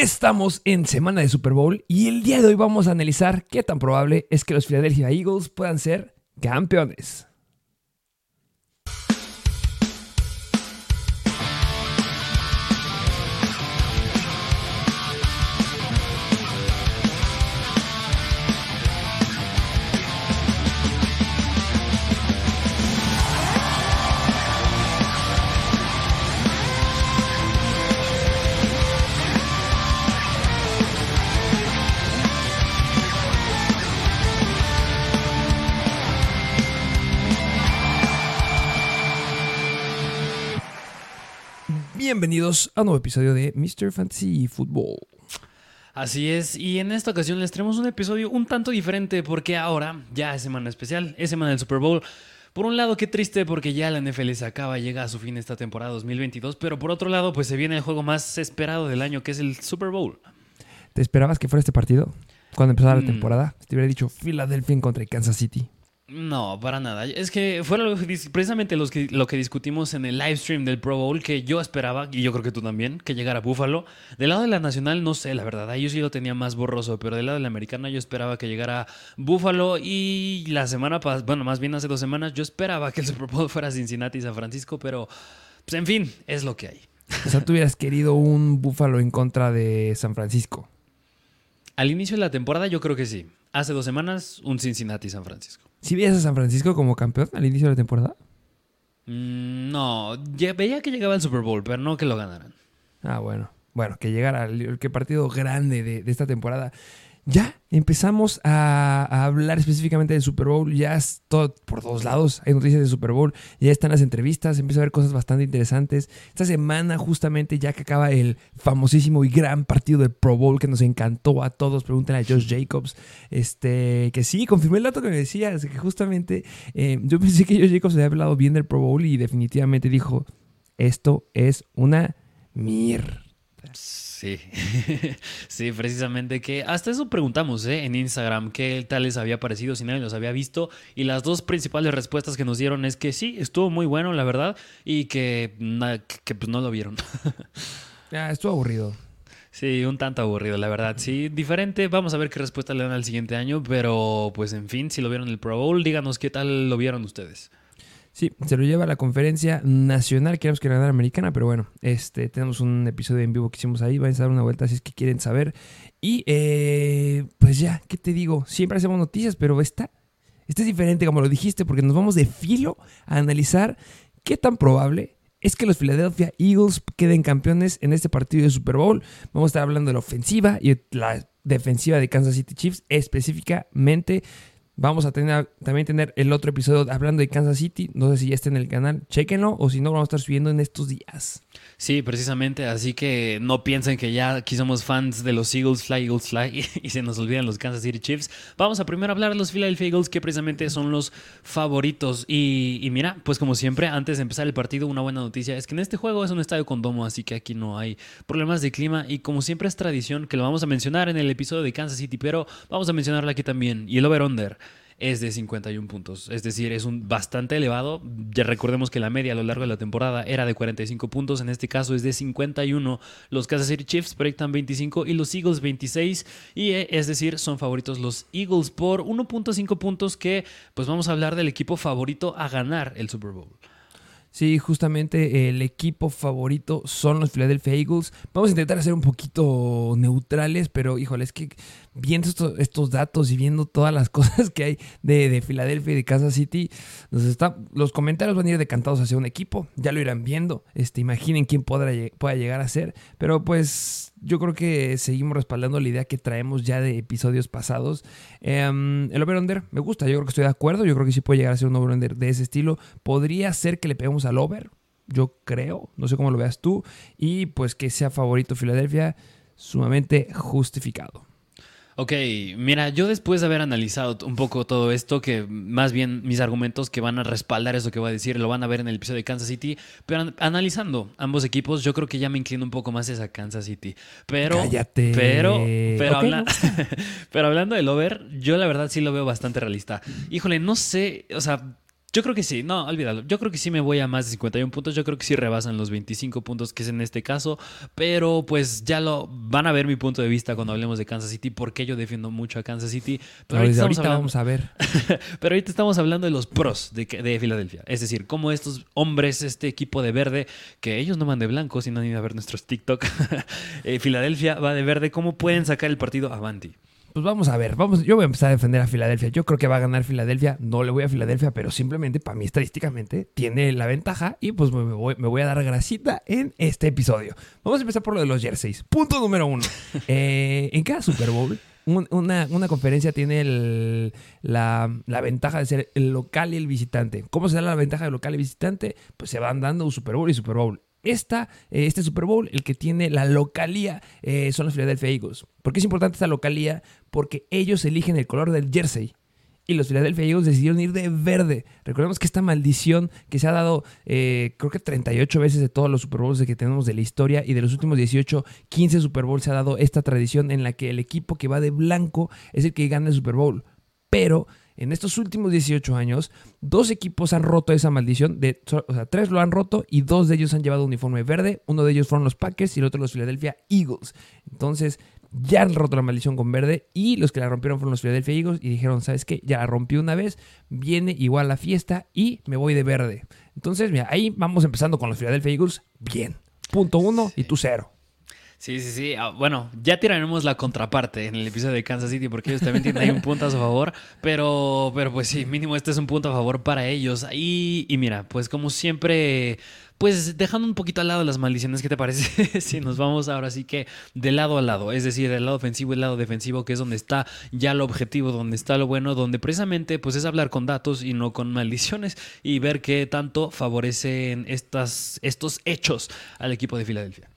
Estamos en semana de Super Bowl y el día de hoy vamos a analizar qué tan probable es que los Philadelphia Eagles puedan ser campeones. Bienvenidos a un nuevo episodio de Mr. Fantasy Football. Así es, y en esta ocasión les traemos un episodio un tanto diferente porque ahora ya es semana especial, es semana del Super Bowl. Por un lado, qué triste porque ya la NFL se acaba, llega a su fin esta temporada 2022, pero por otro lado, pues se viene el juego más esperado del año, que es el Super Bowl. ¿Te esperabas que fuera este partido? Cuando empezara la Mm. temporada, te hubiera dicho Philadelphia contra Kansas City. No, para nada. Es que fue lo que dis- precisamente los que- lo que discutimos en el live stream del Pro Bowl, que yo esperaba, y yo creo que tú también, que llegara Buffalo. Del lado de la nacional, no sé, la verdad, ahí yo sí lo tenía más borroso, pero del lado de la americana yo esperaba que llegara Buffalo y la semana pasada, bueno, más bien hace dos semanas, yo esperaba que el Super Bowl fuera Cincinnati y San Francisco, pero, pues en fin, es lo que hay. O sea, tú hubieras querido un Buffalo en contra de San Francisco. Al inicio de la temporada yo creo que sí. Hace dos semanas, un Cincinnati y San Francisco. ¿Sí veías a San Francisco como campeón al inicio de la temporada? Mm, no, ya- veía que llegaba el Super Bowl, pero no que lo ganaran. Ah, bueno. Bueno, que llegara el, partido grande de, de esta temporada. Ya empezamos a, hablar específicamente del Super Bowl. Ya es todo por todos lados. Hay noticias de Super Bowl. Ya están las entrevistas. Empieza a haber cosas bastante interesantes. Esta semana, justamente, ya que acaba el famosísimo y gran partido del Pro Bowl que nos encantó a todos. Pregúntenle a Josh Jacobs. Este, que sí, confirmé el dato que me decías. Que justamente eh, yo pensé que Josh Jacobs había hablado bien del Pro Bowl y definitivamente dijo: Esto es una mierda. Sí, sí, precisamente que hasta eso preguntamos ¿eh? en Instagram qué tal les había parecido, si nadie los había visto y las dos principales respuestas que nos dieron es que sí, estuvo muy bueno la verdad y que, na- que, pues no lo vieron. Ah, estuvo aburrido. Sí, un tanto aburrido la verdad, sí, diferente, vamos a ver qué respuesta le dan al siguiente año, pero pues en fin, si lo vieron el Pro Bowl, díganos qué tal lo vieron ustedes. Sí, se lo lleva a la conferencia nacional, queremos que ganar americana, pero bueno, este, tenemos un episodio en vivo que hicimos ahí, vayan a dar una vuelta si es que quieren saber. Y eh, pues ya, ¿qué te digo? Siempre hacemos noticias, pero esta, esta es diferente, como lo dijiste, porque nos vamos de filo a analizar qué tan probable es que los Philadelphia Eagles queden campeones en este partido de Super Bowl. Vamos a estar hablando de la ofensiva y la defensiva de Kansas City Chiefs específicamente. Vamos a tener, también tener el otro episodio hablando de Kansas City. No sé si ya está en el canal. Chequenlo o si no, vamos a estar subiendo en estos días. Sí, precisamente, así que no piensen que ya aquí somos fans de los Eagles Fly, Eagles Fly y se nos olvidan los Kansas City Chiefs. Vamos a primero hablar de los Philadelphia Eagles que precisamente son los favoritos. Y, y mira, pues como siempre, antes de empezar el partido, una buena noticia es que en este juego es un estadio con domo, así que aquí no hay problemas de clima y como siempre es tradición que lo vamos a mencionar en el episodio de Kansas City, pero vamos a mencionarlo aquí también. Y el over-under es de 51 puntos. Es decir, es un bastante elevado. Ya recordemos que la media a lo largo de la temporada era de 45 puntos. En este caso es de 51. Los Kansas City Chiefs proyectan 25 y los Eagles 26. Y eh, es decir, son favoritos los Eagles por 1.5 puntos que pues vamos a hablar del equipo favorito a ganar el Super Bowl. Sí, justamente el equipo favorito son los Philadelphia Eagles. Vamos a intentar ser un poquito neutrales, pero híjole, es que viendo estos, datos y viendo todas las cosas que hay de, de Filadelfia y de Kansas City, los comentarios van a ir decantados hacia un equipo. Ya lo irán viendo. Este, imaginen quién podrá, pueda llegar a ser. Pero pues yo creo que seguimos respaldando la idea que traemos ya de episodios pasados. Um, el over-under me gusta, yo creo que estoy de acuerdo. Yo creo que sí puede llegar a ser un over-under de ese estilo. Podría ser que le peguemos al over, yo creo. No sé cómo lo veas tú. Y pues que sea favorito Filadelfia, sumamente justificado. Ok, mira, yo después de haber analizado un poco todo esto, que más bien mis argumentos que van a respaldar eso que voy a decir, lo van a ver en el episodio de Kansas City, pero an analizando ambos equipos, yo creo que ya me inclino un poco más hacia Kansas City. Pero, Cállate. pero, pero, Okay, habla pero hablando del over, yo la verdad sí lo veo bastante realista. Híjole, no sé, o sea, Yo creo que sí, no, olvídalo. Yo creo que sí me voy a más de 51 puntos. Yo creo que sí rebasan los 25 puntos que es en este caso. Pero pues ya lo van a ver mi punto de vista cuando hablemos de Kansas City, porque yo defiendo mucho a Kansas City. Pero ahorita, vamos a ver. pero ahorita estamos hablando de los pros de, de, Filadelfia. Es decir, cómo estos hombres, este equipo de verde, que ellos no van de blanco, sino ni a ver nuestros TikTok. Eh, Filadelfia va de verde, ¿cómo pueden sacar el partido avanti? Pues vamos a ver, vamos, yo voy a empezar a defender a Filadelfia. Yo creo que va a ganar Filadelfia. No le voy a Filadelfia, pero simplemente para mí estadísticamente tiene la ventaja y pues me voy, a dar grasita en este episodio. Vamos a empezar por lo de los jerseys. Punto número uno. Eh, en cada Super Bowl, una, conferencia tiene la, la, ventaja de ser el local y el visitante. ¿Cómo se da la ventaja del local y visitante? Pues se van dando un Super Bowl y Super Bowl. Esta, eh, este Super Bowl, el que tiene la localía, eh, son los Philadelphia Eagles. ¿Por qué es importante esta localía? Porque ellos eligen el color del jersey. Y los Philadelphia Eagles decidieron ir de verde. Recordemos que esta maldición que se ha dado, eh, creo que 38 veces de todos los Super Bowls que tenemos de la historia y de los últimos 18, 15 Super Bowls se ha dado esta tradición en la que el equipo que va de blanco es el que gana el Super Bowl. Pero en estos últimos 18 años, dos equipos han roto esa maldición. De, o sea, tres lo han roto y dos de ellos han llevado uniforme verde. Uno de ellos fueron los Packers y el otro los Philadelphia Eagles. Entonces, ya han roto la maldición con verde y los que la rompieron fueron los Philadelphia Eagles y dijeron, ¿sabes qué? Ya la rompí una vez, viene igual la fiesta y me voy de verde. Entonces, mira, ahí vamos empezando con los Philadelphia Eagles. Bien. Punto uno y tú cero. Sí, sí, sí. Ah, bueno, ya tiraremos la contraparte en el episodio de Kansas City porque ellos también tienen ahí un punto a su favor. Pero, pero pues sí, mínimo este es un punto a favor para ellos. Y, y mira, pues como siempre, pues dejando un poquito al lado las maldiciones, ¿qué te parece? si nos vamos ahora sí que de lado a lado, es decir, del lado ofensivo y el lado defensivo, que es donde está ya el objetivo, donde está lo bueno, donde precisamente pues es hablar con datos y no con maldiciones y ver qué tanto favorecen estas, estos hechos al equipo de Filadelfia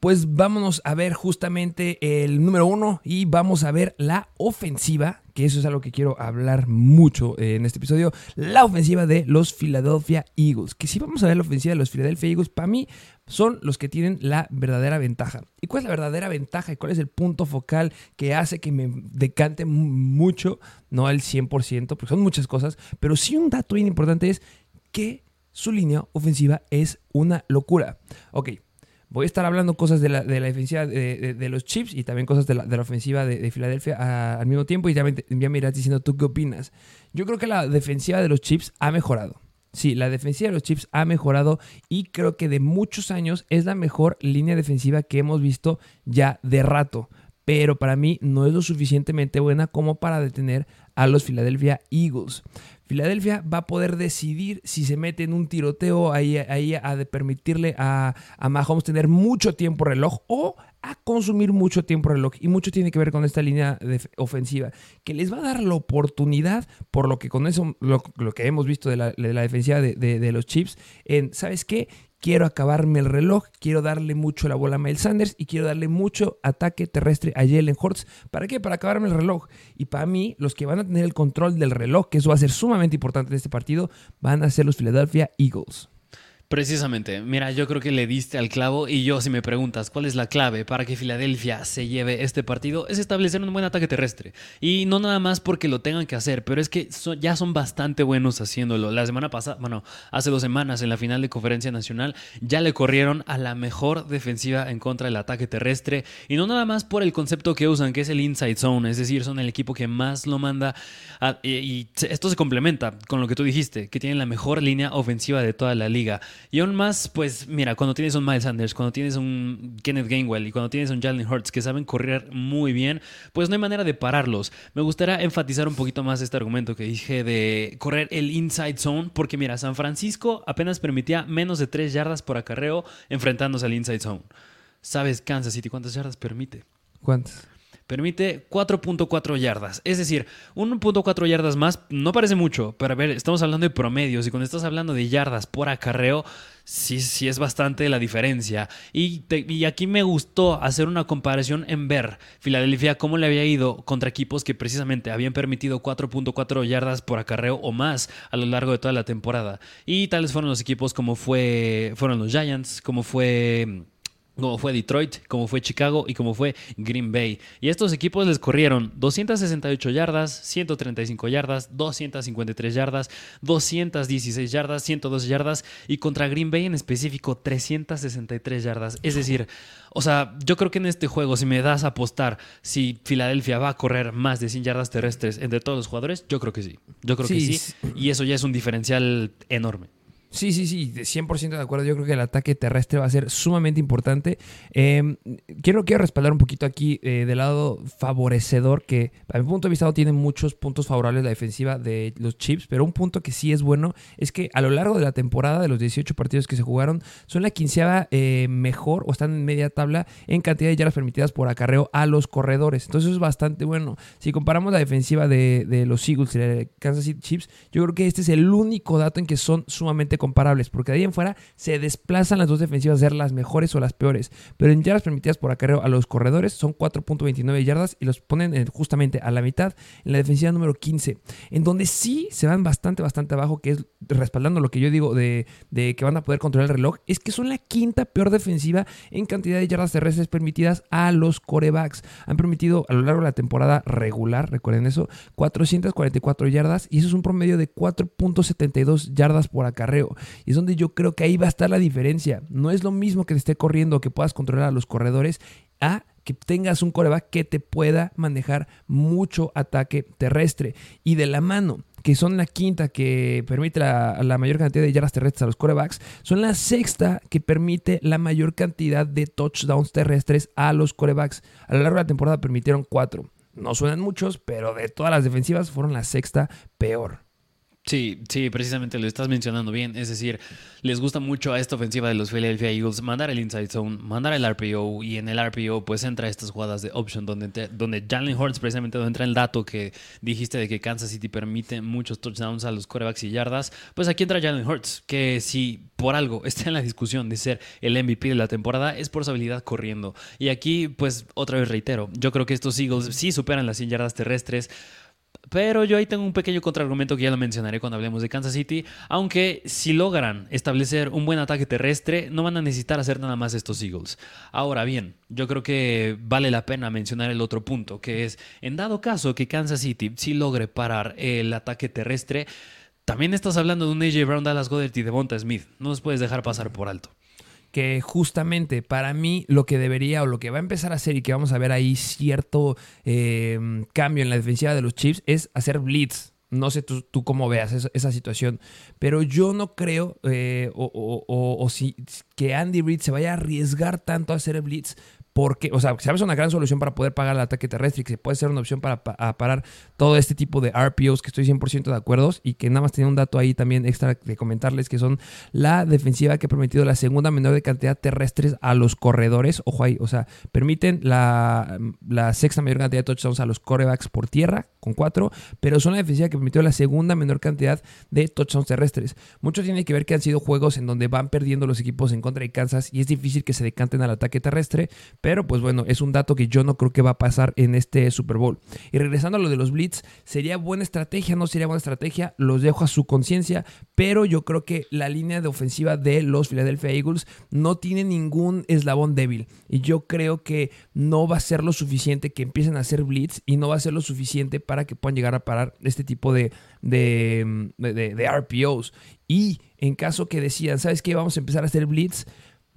pues vámonos a ver justamente el número uno y vamos a ver la ofensiva, que eso es algo que quiero hablar mucho en este episodio, la ofensiva de los Philadelphia Eagles. Que si vamos a ver la ofensiva de los Philadelphia Eagles, para mí son los que tienen la verdadera ventaja. ¿Y cuál es la verdadera ventaja y cuál es el punto focal que hace que me decante mucho? No al 100%, porque son muchas cosas, pero sí un dato bien importante es que su línea ofensiva es una locura. Ok, Voy a estar hablando cosas de la, de la defensiva de, los Chips y también cosas de la, ofensiva de, Filadelfia al mismo tiempo y ya me, ya me irás diciendo tú qué opinas. Yo creo que la defensiva de los Chips ha mejorado. Sí, la defensiva de los Chips ha mejorado y creo que de muchos años es la mejor línea defensiva que hemos visto ya de rato. Pero para mí no es lo suficientemente buena como para detener a los Philadelphia Eagles. Filadelfia va a poder decidir si se mete en un tiroteo ahí, ahí a de permitirle a, a Mahomes tener mucho tiempo reloj o a consumir mucho tiempo reloj. Y mucho tiene que ver con esta línea ofensiva, que les va a dar la oportunidad, por lo que con eso, lo, que hemos visto de la, de defensiva de, de, los Chips, en, ¿sabes qué? quiero acabarme el reloj, quiero darle mucho la bola a Miles Sanders y quiero darle mucho ataque terrestre a Jalen Hurts. ¿Para qué? Para acabarme el reloj. Y para mí, los que van a tener el control del reloj, que eso va a ser sumamente importante en este partido, van a ser los Philadelphia Eagles. Precisamente, mira, yo creo que le diste al clavo y yo si me preguntas cuál es la clave para que Filadelfia se lleve este partido es establecer un buen ataque terrestre. Y no nada más porque lo tengan que hacer, pero es que ya son bastante buenos haciéndolo. La semana pasada, bueno, hace dos semanas en la final de conferencia nacional ya le corrieron a la mejor defensiva en contra del ataque terrestre y no nada más por el concepto que usan, que es el inside zone, es decir, son el equipo que más lo manda y esto se complementa con lo que tú dijiste, que tienen la mejor línea ofensiva de toda la liga. Y aún más, pues mira, cuando tienes un Miles Sanders, cuando tienes un Kenneth Gainwell y cuando tienes un Jalen Hurts que saben correr muy bien, pues no hay manera de pararlos. Me gustaría enfatizar un poquito más este argumento que dije de correr el inside zone, porque mira, San Francisco apenas permitía menos de 3 yardas por acarreo enfrentándose al inside zone. ¿Sabes Kansas City cuántas yardas permite? ¿Cuántas? Permite 4.4 yardas. Es decir, 1.4 yardas más no parece mucho, pero a ver, estamos hablando de promedios y cuando estás hablando de yardas por acarreo, sí, sí es bastante la diferencia. Y, y, aquí me gustó hacer una comparación en ver Filadelfia cómo le había ido contra equipos que precisamente habían permitido 4.4 yardas por acarreo o más a lo largo de toda la temporada. Y tales fueron los equipos como fue, fueron los Giants, como fue como fue Detroit, como fue Chicago y como fue Green Bay. Y estos equipos les corrieron 268 yardas, 135 yardas, 253 yardas, 216 yardas, 102 yardas y contra Green Bay en específico 363 yardas. Es decir, o sea, yo creo que en este juego si me das a apostar si Filadelfia va a correr más de 100 yardas terrestres entre todos los jugadores, yo creo que sí. Yo creo que sí. Y eso ya es un diferencial enorme. Sí, sí, sí, 100% de acuerdo. Yo creo que el ataque terrestre va a ser sumamente importante. Em, quiero, quiero respaldar un poquito aquí eh, del lado favorecedor, que a mi punto de vista no tiene muchos puntos favorables la defensiva de los Chips, pero un punto que sí es bueno es que a lo largo de la temporada, de los 18 partidos que se jugaron, son la quinceava eh, mejor o están en media tabla en cantidad de yardas permitidas por acarreo a los corredores. Entonces es bastante bueno. Si comparamos la defensiva de, de los Eagles y de Kansas City Chips, yo creo que este es el único dato en que son sumamente comparables, porque de ahí en fuera se desplazan las dos defensivas a ser las mejores o las peores. Pero en yardas permitidas por acarreo a los corredores son 4.29 yardas y los ponen justamente a la mitad en la defensiva número 15, en donde sí se van bastante, bastante abajo, que es respaldando lo que yo digo de, de que van a poder controlar el reloj, es que son la quinta peor defensiva en cantidad de yardas terrestres permitidas a los corebacks. Han permitido a lo largo de la temporada regular, recuerden eso, 444 yardas y eso es un promedio de 4.72 yardas por acarreo. Y es donde yo creo que ahí va a estar la diferencia. No es lo mismo que te esté corriendo, que puedas controlar a los corredores, a que tengas un coreback que te pueda manejar mucho ataque terrestre. Y de la mano, que son la quinta que permite la, mayor cantidad de yardas terrestres a los corebacks, son la sexta que permite la mayor cantidad de touchdowns terrestres a los corebacks. A lo largo de la temporada permitieron cuatro. No suenan muchos, pero de todas las defensivas fueron la sexta peor. Sí, sí, precisamente lo estás mencionando bien. Es decir, les gusta mucho a esta ofensiva de los Philadelphia Eagles mandar el inside zone, mandar el RPO y en el RPO pues entra estas jugadas de option donde, donde Jalen Hurts precisamente donde entra el dato que dijiste de que Kansas City permite muchos touchdowns a los corebacks y yardas. Pues aquí entra Jalen Hurts, que si por algo está en la discusión de ser el MVP de la temporada es por su habilidad corriendo. Y aquí pues otra vez reitero, yo creo que estos Eagles sí superan las 100 yardas terrestres. Pero yo ahí tengo un pequeño contraargumento que ya lo mencionaré cuando hablemos de Kansas City. Aunque si logran establecer un buen ataque terrestre, no van a necesitar hacer nada más estos Eagles. Ahora bien, yo creo que vale la pena mencionar el otro punto, que es, en dado caso que Kansas City sí logre parar el ataque terrestre, también estás hablando de un AJ Brown, Dallas Goddard y Devonta Smith. No los puedes dejar pasar por alto que justamente para mí lo que debería o lo que va a empezar a hacer y que vamos a ver ahí cierto em, cambio en la defensiva de los Chiefs es hacer blitz. No sé tú, cómo veas esa, situación, pero yo no creo eh, o, si, que Andy Reid se vaya a arriesgar tanto a hacer blitz porque, o sea, sabes una gran solución para poder pagar el ataque terrestre y que puede ser una opción para parar todo este tipo de RPOs que estoy 100% de acuerdo y que nada más tenía un dato ahí también extra de comentarles que son la defensiva que ha permitido la segunda menor de cantidad terrestres a los corredores, ojo ahí, o sea, permiten la, la sexta mayor cantidad de touchdowns a los corebacks por tierra con cuatro, pero son la defensiva que permitió la segunda menor cantidad de touchdowns terrestres. Mucho tiene que ver que han sido juegos en donde van perdiendo los equipos en contra de Kansas y es difícil que se decanten al ataque terrestre, pero pues bueno, es un dato que yo no creo que va a pasar en este Super Bowl. Y regresando a lo de los Blitz, sería buena estrategia, no sería buena estrategia, los dejo a su conciencia, pero yo creo que la línea de ofensiva de los Philadelphia Eagles no tiene ningún eslabón débil. Y yo creo que no va a ser lo suficiente que empiecen a hacer Blitz y no va a ser lo suficiente para que puedan llegar a parar este tipo de, de, de RPOs. Y en caso que decidan, ¿sabes qué? Vamos a empezar a hacer Blitz,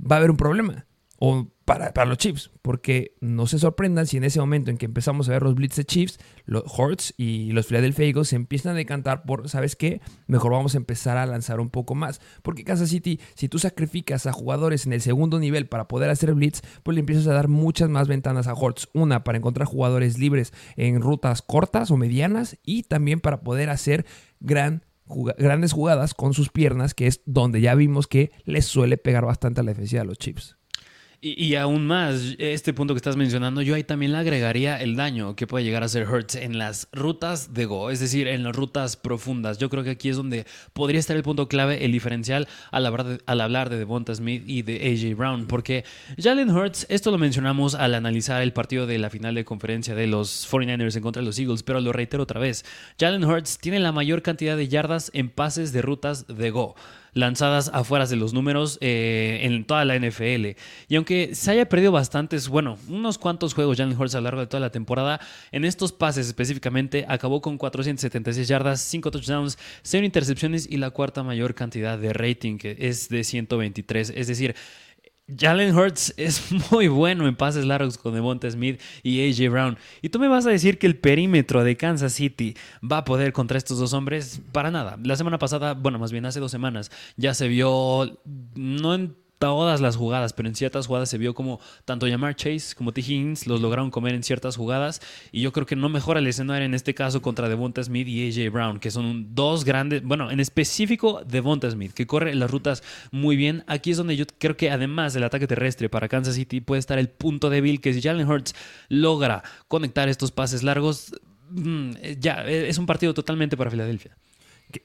va a haber un problema o para, para, los Chiefs, porque no se sorprendan si en ese momento en que empezamos a ver los blitz de Chiefs, los Horts y los Philadelphia Eagles se empiezan a decantar por, ¿sabes qué? Mejor vamos a empezar a lanzar un poco más, porque Kansas City, si tú sacrificas a jugadores en el segundo nivel para poder hacer blitz, pues le empiezas a dar muchas más ventanas a Hortz, una para encontrar jugadores libres en rutas cortas o medianas y también para poder hacer gran grandes jugadas con sus piernas, que es donde ya vimos que les suele pegar bastante a la defensiva de los Chiefs. Y, aún más, este punto que estás mencionando, yo ahí también le agregaría el daño que puede llegar a ser Hertz en las rutas de Go, es decir, en las rutas profundas. Yo creo que aquí es donde podría estar el punto clave, el diferencial al hablar de, al hablar de Devonta Smith y de AJ Brown, porque Jalen Hurts, esto lo mencionamos al analizar el partido de la final de conferencia de los 49ers en contra de los Eagles, pero lo reitero otra vez. Jalen Hurts tiene la mayor cantidad de yardas en pases de rutas de Go. Lanzadas afuera de los números eh, en toda la NFL. Y aunque se haya perdido bastantes, bueno, unos cuantos juegos Jalen Hurts a lo largo de toda la temporada, en estos pases específicamente acabó con 476 yardas, 5 touchdowns, 0 intercepciones y la cuarta mayor cantidad de rating, que es de 123. Es decir, Jalen Hurts es muy bueno en pases largos con Devonta Smith y AJ Brown. Y tú me vas a decir que el perímetro de Kansas City va a poder contra estos dos hombres para nada. La semana pasada, bueno, más bien hace dos semanas, ya se vio, no en todas las jugadas, pero en ciertas jugadas se vio como tanto Yamar Chase como T. Higgins los lograron comer en ciertas jugadas. Y yo creo que no mejora el escenario en este caso contra Devonta Smith y AJ Brown, que son dos grandes, bueno, en específico Devonta Smith, que corre las rutas muy bien. Aquí es donde yo creo que además del ataque terrestre para Kansas City puede estar el punto débil, que si Jalen Hurts logra conectar estos pases largos, mm, ya es un partido totalmente para Filadelfia.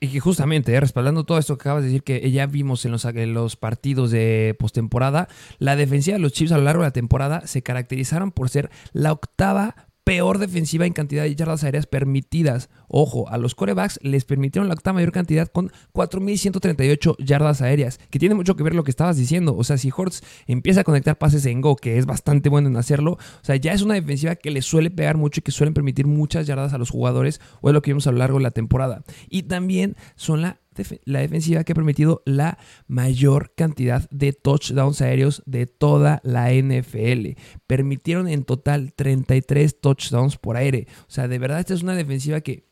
Y que justamente, eh, respaldando todo esto que acabas de decir, que ya vimos en los, en los partidos de postemporada, la defensiva de los Chiefs a lo largo de la temporada se caracterizaron por ser la octava peor defensiva en cantidad de yardas aéreas permitidas. Ojo, a los corebacks les permitieron la octava mayor cantidad con 4.138 yardas aéreas, que tiene mucho que ver lo que estabas diciendo. O sea, si Hortz empieza a conectar pases en Go, que es bastante bueno en hacerlo, o sea, ya es una defensiva que le suele pegar mucho y que suelen permitir muchas yardas a los jugadores, o es lo que vimos a lo largo de la temporada. Y también son la la defensiva que ha permitido la mayor cantidad de touchdowns aéreos de toda la NFL. Permitieron en total 33 touchdowns por aire. O sea, de verdad esta es una defensiva que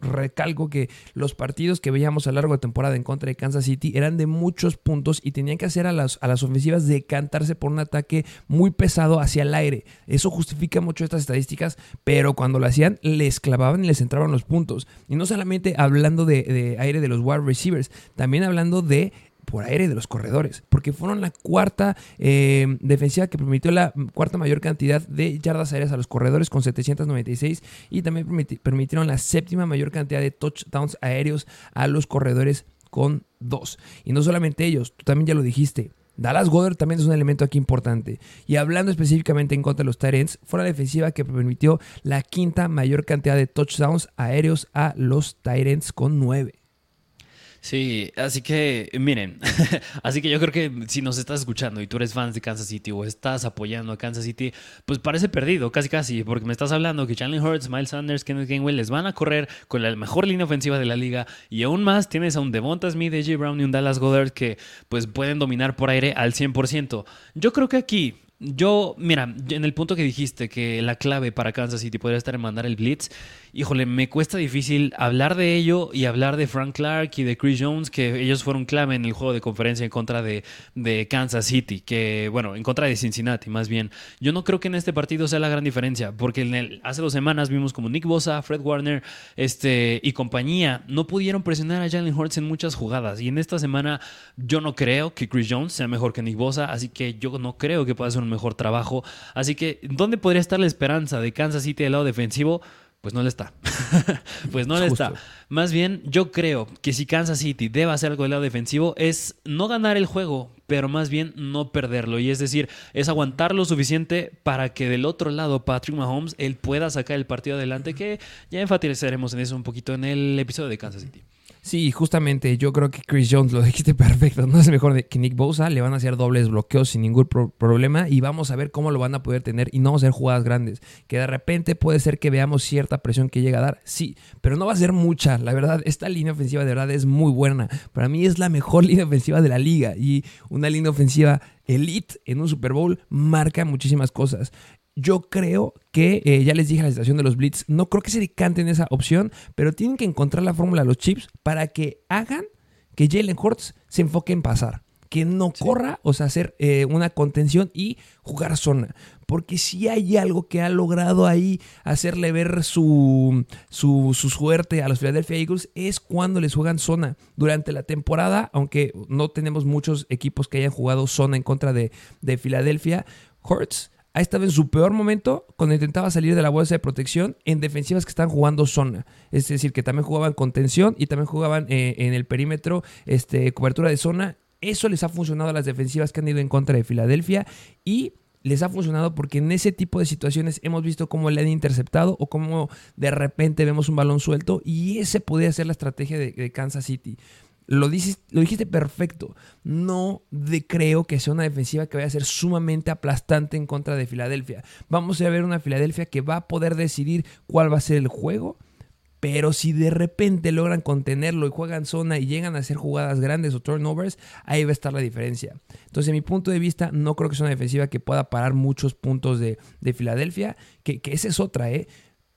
recalco que los partidos que veíamos a lo largo de temporada en contra de Kansas City eran de muchos puntos y tenían que hacer a las, a las ofensivas decantarse por un ataque muy pesado hacia el aire. Eso justifica mucho estas estadísticas, pero cuando lo hacían les clavaban y les entraban los puntos. Y no solamente hablando de, de aire de los wide receivers, también hablando de por aire de los corredores, porque fueron la cuarta eh, defensiva que permitió la cuarta mayor cantidad de yardas aéreas a los corredores con 796 y también permitieron la séptima mayor cantidad de touchdowns aéreos a los corredores con dos. Y no solamente ellos, tú también ya lo dijiste. Dallas Goddard también es un elemento aquí importante. Y hablando específicamente en contra de los Tyrants, fue la defensiva que permitió la quinta mayor cantidad de touchdowns aéreos a los Tyrants con nueve. Sí, así que miren, así que yo creo que si nos estás escuchando y tú eres fan de Kansas City o estás apoyando a Kansas City, pues parece perdido, casi casi, porque me estás hablando que Jalen Hurts, Miles Sanders, Kenneth Gainwell les van a correr con la mejor línea ofensiva de la liga y aún más tienes a un Devonta Smith, AJ Brown y un Dallas Goddard que pues pueden dominar por aire al 100%. Yo creo que aquí yo, mira, en el punto que dijiste que la clave para Kansas City podría estar en mandar el blitz, híjole, me cuesta difícil hablar de ello y hablar de Frank Clark y de Chris Jones, que ellos fueron clave en el juego de conferencia en contra de, Kansas City, que, bueno, en contra de Cincinnati más bien. Yo no creo que en este partido sea la gran diferencia, porque en el, hace dos semanas vimos como Nick Bosa, Fred Warner este, y compañía no pudieron presionar a Jalen Hurts en muchas jugadas. Y en esta semana yo no creo que Chris Jones sea mejor que Nick Bosa, así que yo no creo que pueda ser mejor trabajo. Así que, ¿dónde podría estar la esperanza de Kansas City del lado defensivo? Pues no le está. pues no le está. Más bien, yo creo que si Kansas City debe hacer algo del lado defensivo es no ganar el juego, pero más bien no perderlo. Y es decir, es aguantar lo suficiente para que del otro lado Patrick Mahomes él pueda sacar el partido adelante, que ya enfatizaremos en eso un poquito en el episodio de Kansas City. Sí, justamente yo creo que Chris Jones lo dijiste perfecto. No es mejor que Nick Bosa. Le van a hacer dobles bloqueos sin ningún problema y vamos a ver cómo lo van a poder tener y no vamos a hacer jugadas grandes. Que de repente puede ser que veamos cierta presión que llega a dar. Sí, pero no va a ser mucha. La verdad, esta línea ofensiva de verdad es muy buena. Para mí es la mejor línea ofensiva de la liga y una línea ofensiva elite en un Super Bowl marca muchísimas cosas. Yo creo que, eh, ya les dije la situación de los Blitz, no creo que se decanten esa opción, pero tienen que encontrar la fórmula de los chips para que hagan que Jalen Hurts se enfoque en pasar. Que no corra, o sea, hacer eh, una contención y jugar zona. Porque si hay algo que ha logrado ahí hacerle ver su, su, suerte a los Philadelphia Eagles es cuando les juegan zona. Durante la temporada, aunque no tenemos muchos equipos que hayan jugado zona en contra de, de Filadelfia, Hurts ha estado en su peor momento cuando intentaba salir de la bolsa de protección en defensivas que están jugando zona. Es decir, que también jugaban contención y también jugaban eh, en el perímetro este, cobertura de zona. Eso les ha funcionado a las defensivas que han ido en contra de Filadelfia y les ha funcionado porque en ese tipo de situaciones hemos visto cómo le han interceptado o cómo de repente vemos un balón suelto y ese podría ser la estrategia de, de Kansas City lo, dices, lo dijiste perfecto. No de, creo que sea una defensiva que vaya a ser sumamente aplastante en contra de Filadelfia. Vamos a ver una Filadelfia que va a poder decidir cuál va a ser el juego. Pero si de repente logran contenerlo y juegan zona y llegan a hacer jugadas grandes o turnovers, ahí va a estar la diferencia. Entonces, en mi punto de vista, no creo que sea una defensiva que pueda parar muchos puntos de, Filadelfia. Que, que esa es otra, ¿eh?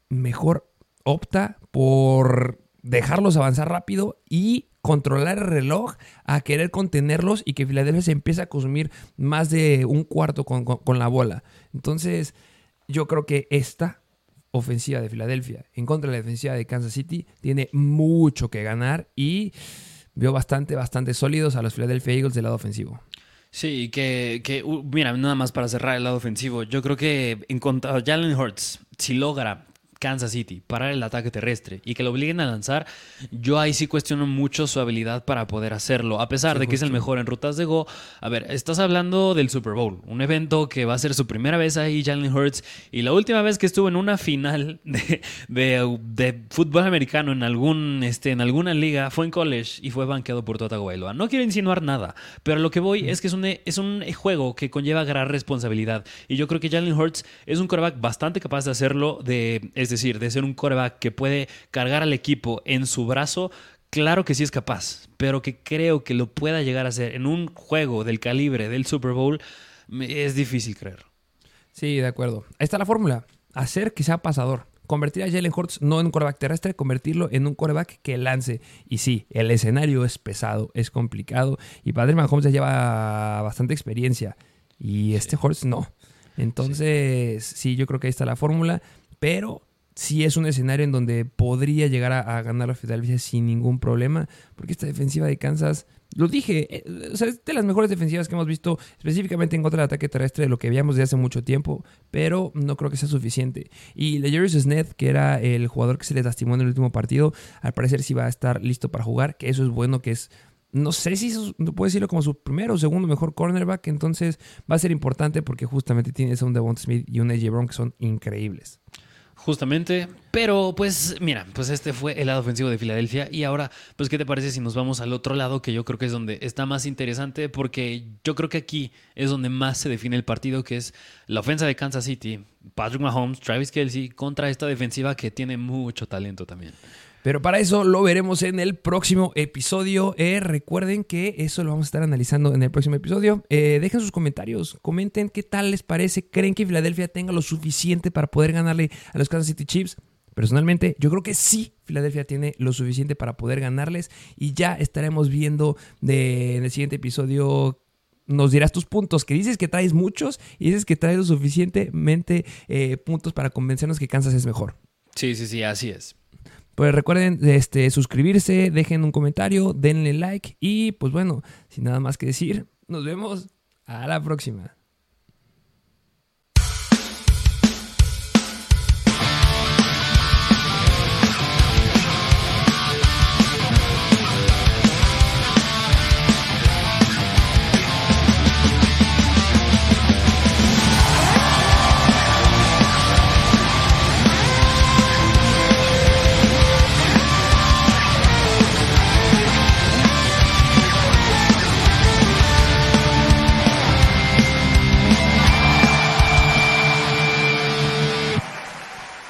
Mejor opta por dejarlos avanzar rápido y controlar el reloj a querer contenerlos y que Filadelfia se empiece a consumir más de un cuarto con, la bola. Entonces, yo creo que esta ofensiva de Filadelfia en contra de la defensiva de Kansas City tiene mucho que ganar y veo bastante, bastante sólidos a los Philadelphia Eagles del lado ofensivo. Sí, que, que mira, nada más para cerrar el lado ofensivo, yo creo que en contra Jalen Hurts, si logra Kansas City, parar el ataque terrestre y que lo obliguen a lanzar, yo ahí sí cuestiono mucho su habilidad para poder hacerlo, a pesar de que es el mejor en rutas de Go. A ver, estás hablando del Super Bowl, un evento que va a ser su primera vez ahí, Jalen Hurts, y la última vez que estuvo en una final de, de, fútbol americano en, algún, este, en alguna liga fue en college y fue banqueado por Tota Bailoa. No quiero insinuar nada, pero lo que voy es que es un, es un juego que conlleva gran responsabilidad y yo creo que Jalen Hurts es un quarterback bastante capaz de hacerlo de es decir, de ser un coreback que puede cargar al equipo en su brazo, claro que sí es capaz, pero que creo que lo pueda llegar a hacer en un juego del calibre del Super Bowl, es difícil creer. Sí, de acuerdo. Ahí está la fórmula. Hacer que sea pasador. Convertir a Jalen Hurts no en un coreback terrestre, convertirlo en un coreback que lance. Y sí, el escenario es pesado, es complicado. Y Padre Mahomes ya lleva bastante experiencia. Y este Hurts no. Entonces, sí. yo creo que ahí está la fórmula. Pero sí es un escenario en donde podría llegar a, ganar la Filadelfia sin ningún problema, porque esta defensiva de Kansas, lo dije, eh, es de las mejores defensivas que hemos visto específicamente en contra del ataque terrestre de lo que veíamos de hace mucho tiempo, pero no creo que sea suficiente. Y Legerius Sned, que era el jugador que se le lastimó en el último partido, al parecer sí va a estar listo para jugar, que eso es bueno, que es no sé si no puede decirlo como su primero o segundo mejor cornerback, entonces va a ser importante porque justamente tienes a un Devon Smith y un AJ Brown que son increíbles. Justamente, pero pues mira, pues este fue el lado ofensivo de Filadelfia. Y ahora, pues ¿qué te parece si nos vamos al otro lado que yo creo que es donde está más interesante porque yo creo que aquí es donde más se define el partido que es la ofensa de Kansas City, Patrick Mahomes, Travis Kelsey contra esta defensiva que tiene mucho talento también. Pero para eso lo veremos en el próximo episodio. Eh, recuerden que eso lo vamos a estar analizando en el próximo episodio. Eh, dejen sus comentarios, comenten qué tal les parece. ¿Creen que Filadelfia tenga lo suficiente para poder ganarle a los Kansas City Chiefs? Personalmente, yo creo que sí, Filadelfia tiene lo suficiente para poder ganarles y ya estaremos viendo en el siguiente episodio nos dirás tus puntos, que dices que traes muchos y dices que traes lo suficientemente eh, puntos para convencernos que Kansas es mejor. Sí, sí, sí, así es. Pues recuerden este, suscribirse, dejen un comentario, denle like y pues bueno, sin nada más que decir, nos vemos a la próxima.